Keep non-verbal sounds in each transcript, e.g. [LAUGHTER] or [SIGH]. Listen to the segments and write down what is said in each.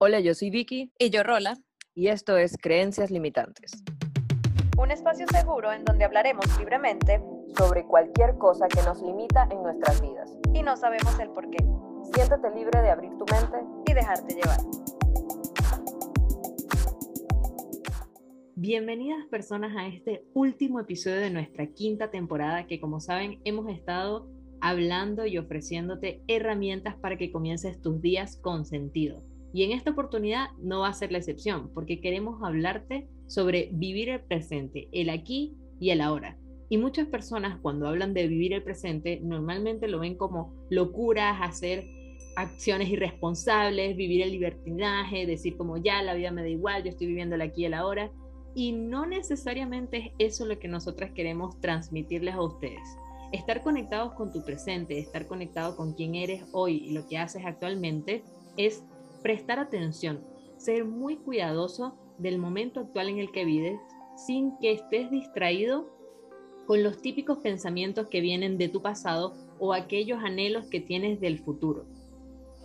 Hola, yo soy Vicky. Y yo Rola. Y esto es Creencias Limitantes. Un espacio seguro en donde hablaremos libremente sobre cualquier cosa que nos limita en nuestras vidas. Y no sabemos el por qué. Siéntete libre de abrir tu mente y dejarte llevar. Bienvenidas personas a este último episodio de nuestra quinta temporada que como saben hemos estado hablando y ofreciéndote herramientas para que comiences tus días con sentido. Y en esta oportunidad no va a ser la excepción, porque queremos hablarte sobre vivir el presente, el aquí y el ahora. Y muchas personas cuando hablan de vivir el presente normalmente lo ven como locuras, hacer acciones irresponsables, vivir el libertinaje, decir como ya la vida me da igual, yo estoy viviendo el aquí y el ahora. Y no necesariamente es eso lo que nosotras queremos transmitirles a ustedes. Estar conectados con tu presente, estar conectado con quién eres hoy y lo que haces actualmente es prestar atención, ser muy cuidadoso del momento actual en el que vives sin que estés distraído con los típicos pensamientos que vienen de tu pasado o aquellos anhelos que tienes del futuro.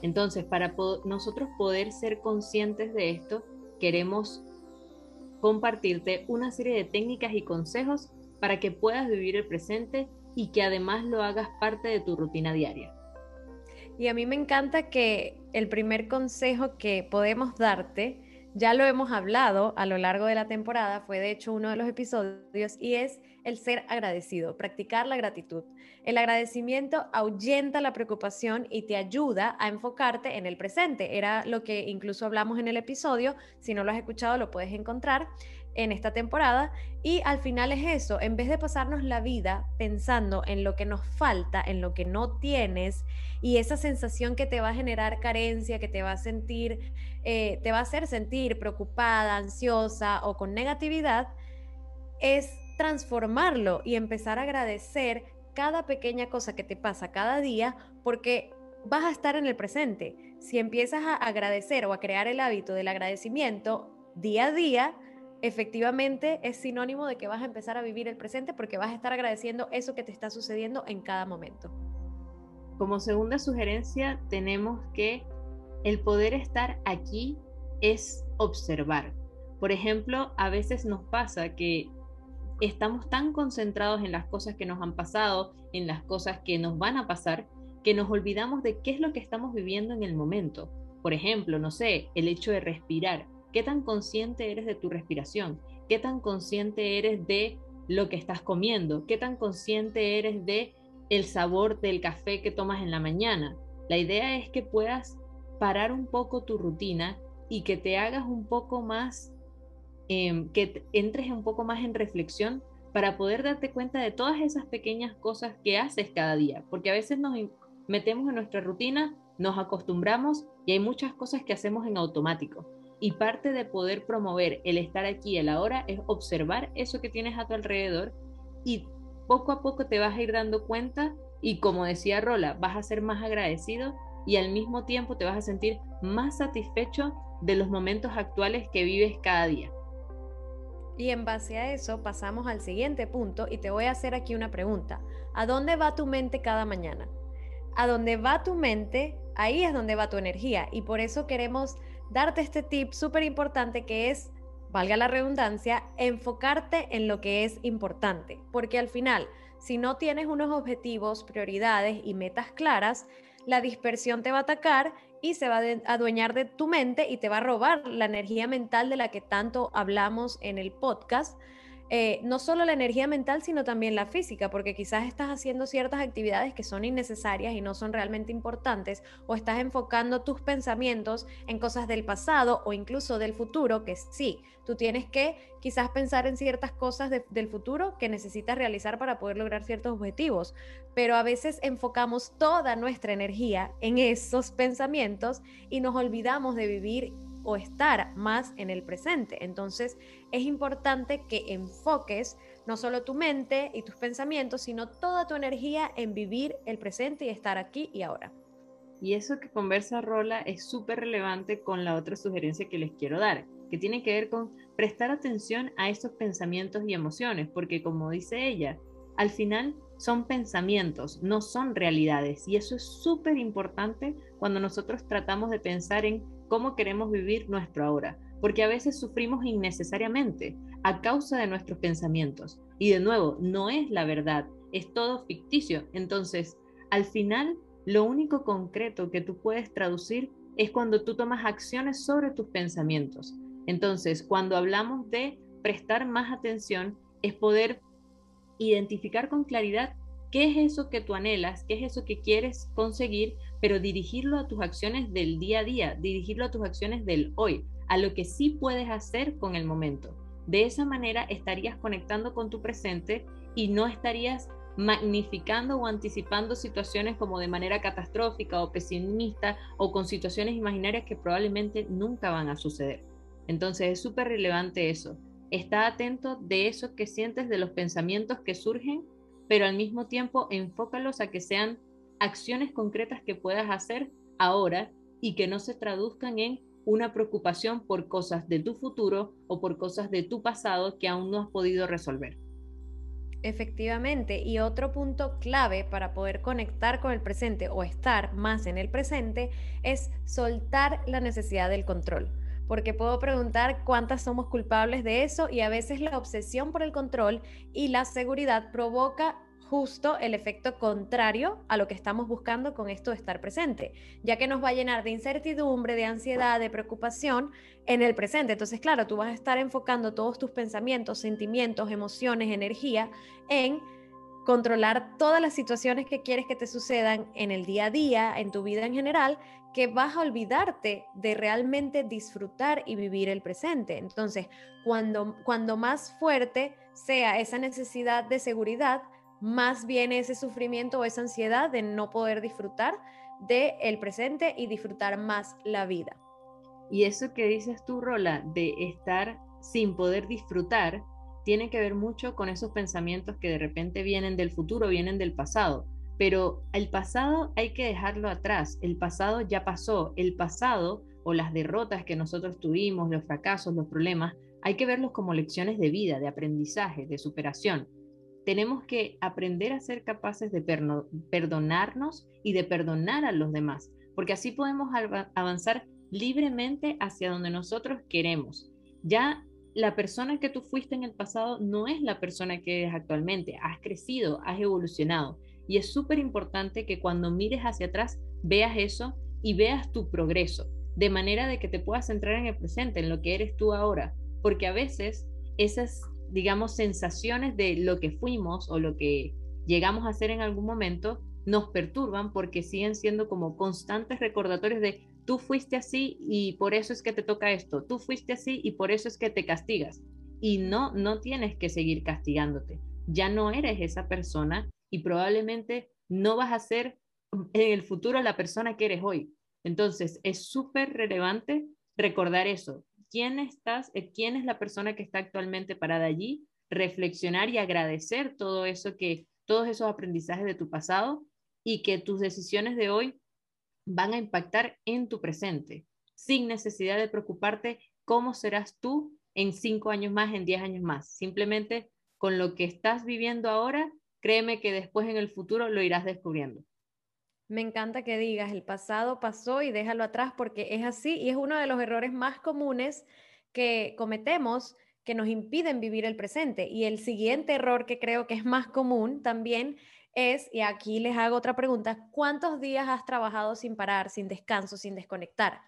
Entonces, para nosotros poder ser conscientes de esto, queremos compartirte una serie de técnicas y consejos para que puedas vivir el presente y que además lo hagas parte de tu rutina diaria. Y a mí me encanta que el primer consejo que podemos darte, ya lo hemos hablado a lo largo de la temporada, fue de hecho uno de los episodios, y es el ser agradecido, practicar la gratitud. El agradecimiento ahuyenta la preocupación y te ayuda a enfocarte en el presente. Era lo que incluso hablamos en el episodio, si no lo has escuchado lo puedes encontrar en esta temporada y al final es eso, en vez de pasarnos la vida pensando en lo que nos falta, en lo que no tienes y esa sensación que te va a generar carencia, que te va a sentir, eh, te va a hacer sentir preocupada, ansiosa o con negatividad, es transformarlo y empezar a agradecer cada pequeña cosa que te pasa cada día porque vas a estar en el presente. Si empiezas a agradecer o a crear el hábito del agradecimiento día a día, efectivamente es sinónimo de que vas a empezar a vivir el presente porque vas a estar agradeciendo eso que te está sucediendo en cada momento. Como segunda sugerencia, tenemos que el poder estar aquí es observar. Por ejemplo, a veces nos pasa que estamos tan concentrados en las cosas que nos han pasado, en las cosas que nos van a pasar, que nos olvidamos de qué es lo que estamos viviendo en el momento. Por ejemplo, no sé, el hecho de respirar. ¿Qué tan consciente eres de tu respiración? ¿Qué tan consciente eres de lo que estás comiendo? ¿Qué tan consciente eres de el sabor del café que tomas en la mañana? La idea es que puedas parar un poco tu rutina y que te hagas un poco más, em, que entres un poco más en reflexión para poder darte cuenta de todas esas pequeñas cosas que haces cada día, porque a veces nos metemos en nuestra rutina, nos acostumbramos y hay muchas cosas que hacemos en automático. Y parte de poder promover el estar aquí, el ahora, es observar eso que tienes a tu alrededor y poco a poco te vas a ir dando cuenta y como decía Rola, vas a ser más agradecido y al mismo tiempo te vas a sentir más satisfecho de los momentos actuales que vives cada día. Y en base a eso pasamos al siguiente punto y te voy a hacer aquí una pregunta. ¿A dónde va tu mente cada mañana? A dónde va tu mente, ahí es donde va tu energía y por eso queremos darte este tip súper importante que es, valga la redundancia, enfocarte en lo que es importante. Porque al final, si no tienes unos objetivos, prioridades y metas claras, la dispersión te va a atacar y se va a adueñar de tu mente y te va a robar la energía mental de la que tanto hablamos en el podcast eh, no solo la energía mental, sino también la física, porque quizás estás haciendo ciertas actividades que son innecesarias y no son realmente importantes, o estás enfocando tus pensamientos en cosas del pasado o incluso del futuro, que sí, tú tienes que quizás pensar en ciertas cosas del futuro que necesitas realizar para poder lograr ciertos objetivos, pero a veces enfocamos toda nuestra energía en esos [LAUGHS] pensamientos y nos olvidamos de vivir o estar más en el presente. Entonces es importante que enfoques no solo tu mente y tus pensamientos, sino toda tu energía en vivir el presente y estar aquí y ahora. Y eso que conversa Rola es súper relevante con la otra sugerencia que les quiero dar, que tiene que ver con prestar atención a esos pensamientos y emociones, porque como dice ella, al final son pensamientos, no son realidades. Y eso es súper importante cuando nosotros tratamos de pensar en cómo queremos vivir nuestro ahora, porque a veces sufrimos innecesariamente a causa de nuestros pensamientos. Y de nuevo, no es la verdad, es todo ficticio. Entonces, al final, lo único concreto que tú puedes traducir es cuando tú tomas acciones sobre tus pensamientos. Entonces, cuando hablamos de prestar más atención, es poder identificar con claridad qué es eso que tú anhelas, qué es eso que quieres conseguir, pero dirigirlo a tus acciones del día a día, dirigirlo a tus acciones del hoy, a lo que sí puedes hacer con el momento. De esa manera estarías conectando con tu presente y no estarías magnificando o anticipando situaciones como de manera catastrófica o pesimista o con situaciones imaginarias que probablemente nunca van a suceder. Entonces es súper relevante eso. Está atento de eso que sientes, de los pensamientos que surgen, pero al mismo tiempo enfócalos a que sean acciones concretas que puedas hacer ahora y que no se traduzcan en una preocupación por cosas de tu futuro o por cosas de tu pasado que aún no has podido resolver. Efectivamente, y otro punto clave para poder conectar con el presente o estar más en el presente es soltar la necesidad del control. Porque puedo preguntar cuántas somos culpables de eso y a veces la obsesión por el control y la seguridad provoca justo el efecto contrario a lo que estamos buscando con esto de estar presente, ya que nos va a llenar de incertidumbre, de ansiedad, de preocupación en el presente. Entonces, claro, tú vas a estar enfocando todos tus pensamientos, sentimientos, emociones, energía en controlar todas las situaciones que quieres que te sucedan en el día a día, en tu vida en general, que vas a olvidarte de realmente disfrutar y vivir el presente. Entonces, cuando, cuando más fuerte sea esa necesidad de seguridad, más bien ese sufrimiento o esa ansiedad de no poder disfrutar del el presente y disfrutar más la vida. Y eso que dices tú, Rola, de estar sin poder disfrutar, tiene que ver mucho con esos pensamientos que de repente vienen del futuro, vienen del pasado. Pero el pasado hay que dejarlo atrás, el pasado ya pasó, el pasado o las derrotas que nosotros tuvimos, los fracasos, los problemas, hay que verlos como lecciones de vida, de aprendizaje, de superación tenemos que aprender a ser capaces de perdonarnos y de perdonar a los demás, porque así podemos avanzar libremente hacia donde nosotros queremos. Ya la persona que tú fuiste en el pasado no es la persona que eres actualmente, has crecido, has evolucionado. Y es súper importante que cuando mires hacia atrás veas eso y veas tu progreso, de manera de que te puedas centrar en el presente, en lo que eres tú ahora, porque a veces esas digamos, sensaciones de lo que fuimos o lo que llegamos a hacer en algún momento nos perturban porque siguen siendo como constantes recordatorios de tú fuiste así y por eso es que te toca esto, tú fuiste así y por eso es que te castigas. Y no, no tienes que seguir castigándote. Ya no eres esa persona y probablemente no vas a ser en el futuro la persona que eres hoy. Entonces, es súper relevante recordar eso, quién estás, eh, quién es la persona que está actualmente parada allí, reflexionar y agradecer todo eso que, todos esos aprendizajes de tu pasado y que tus decisiones de hoy van a impactar en tu presente, sin necesidad de preocuparte cómo serás tú en cinco años más, en diez años más. Simplemente con lo que estás viviendo ahora, créeme que después en el futuro lo irás descubriendo. Me encanta que digas, el pasado pasó y déjalo atrás porque es así y es uno de los errores más comunes que cometemos que nos impiden vivir el presente. Y el siguiente error que creo que es más común también es, y aquí les hago otra pregunta, ¿cuántos días has trabajado sin parar, sin descanso, sin desconectar?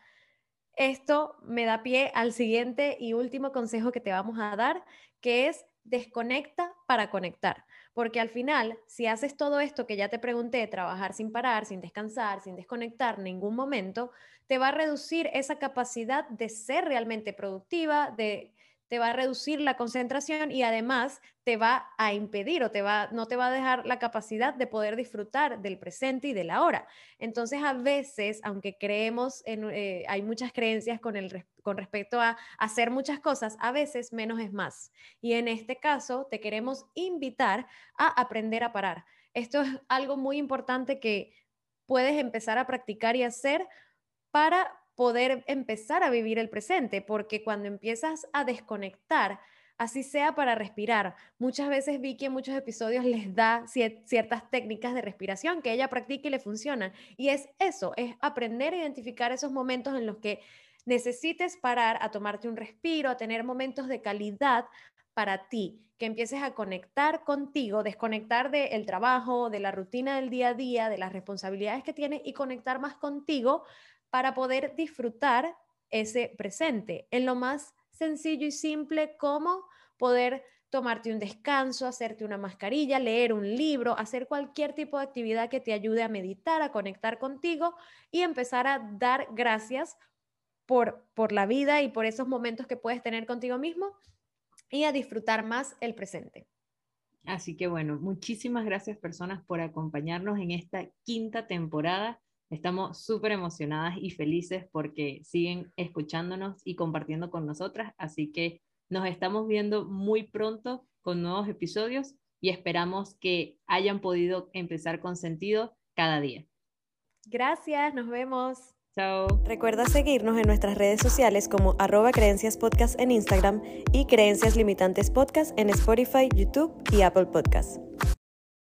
Esto me da pie al siguiente y último consejo que te vamos a dar, que es desconecta para conectar. Porque al final, si haces todo esto que ya te pregunté, trabajar sin parar, sin descansar, sin desconectar ningún momento, te va a reducir esa capacidad de ser realmente productiva, de te va a reducir la concentración y además te va a impedir o te va, no te va a dejar la capacidad de poder disfrutar del presente y del ahora. Entonces, a veces, aunque creemos, en, eh, hay muchas creencias con, el, con respecto a hacer muchas cosas, a veces menos es más. Y en este caso, te queremos invitar a aprender a parar. Esto es algo muy importante que puedes empezar a practicar y hacer para poder empezar a vivir el presente, porque cuando empiezas a desconectar, así sea para respirar, muchas veces vi que en muchos episodios [LAUGHS] les da ciertas técnicas de respiración que ella practica y le funcionan. Y es eso, es aprender a identificar esos momentos en los que necesites parar a tomarte un respiro, a tener momentos de calidad para ti, que empieces a conectar contigo, desconectar del trabajo, de la rutina del día a día, de las responsabilidades que tienes y conectar más contigo para poder disfrutar ese presente en lo más sencillo y simple como poder tomarte un descanso, hacerte una mascarilla, leer un libro, hacer cualquier tipo de actividad que te ayude a meditar, a conectar contigo y empezar a dar gracias por, por la vida y por esos momentos que puedes tener contigo mismo y a disfrutar más el presente. Así que bueno, muchísimas gracias personas por acompañarnos en esta quinta temporada. Estamos súper emocionadas y felices porque siguen escuchándonos y compartiendo con nosotras. Así que nos estamos viendo muy pronto con nuevos episodios y esperamos que hayan podido empezar con sentido cada día. Gracias, nos vemos. Chao. Recuerda seguirnos en nuestras redes sociales como arroba creencias podcast en Instagram y creencias limitantes podcast en Spotify, YouTube y Apple Podcast.